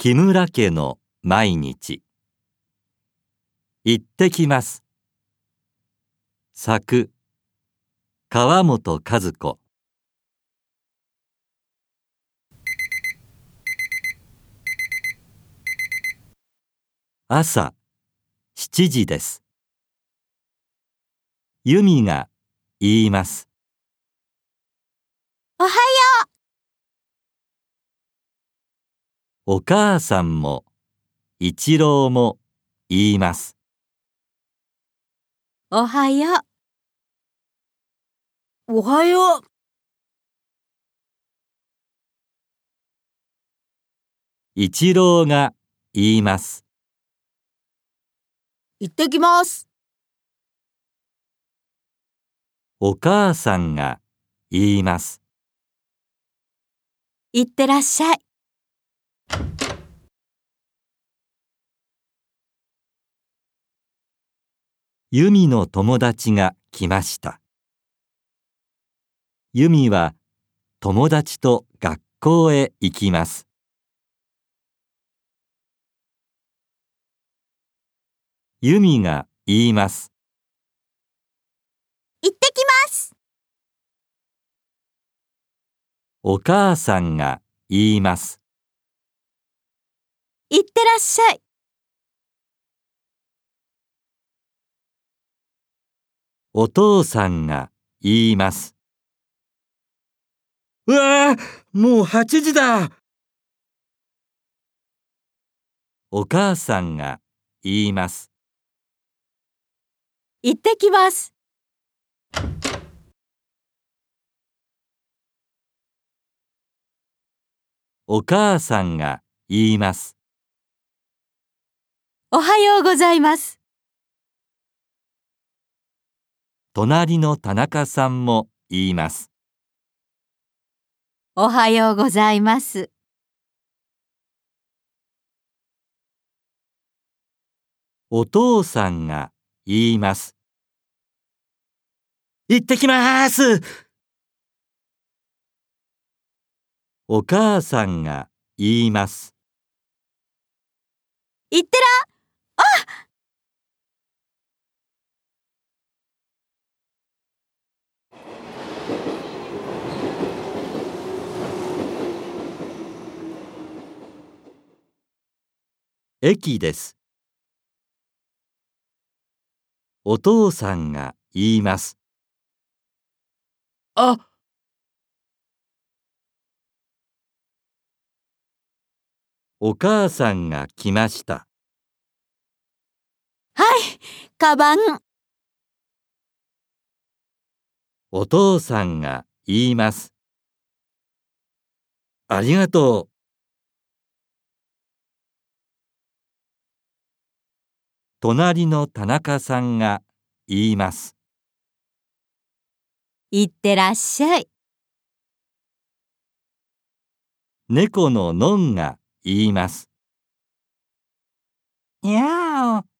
木村家の毎日。行ってきます。作川本和子。朝7時です。由美が言います。おはよう。お母さんも一郎も言いますう、おはよう。おはよう。一郎が言います行ってきます。お母さんが言いますいってらっしゃい。由美の友達が来ました。由美は友達と学校へ行きます。由美が言います。行ってきます。お母さんが言いますいってらっしゃい。お父さんが言いますうわあ、もう8時だ。お母さんが言います行ってきます。お母さんが言いますおはようございます。隣の田中さんも言いますおはようございます。お父さんが言います行ってきます。お母さんが言いますいってら、駅です。お父さんが言います。あ、お母さんが来ました。はい、カバン。お父さんが言います。ありがとう隣の田中さんが言いますいってらっしゃい。猫ののんが言いますにゃーお。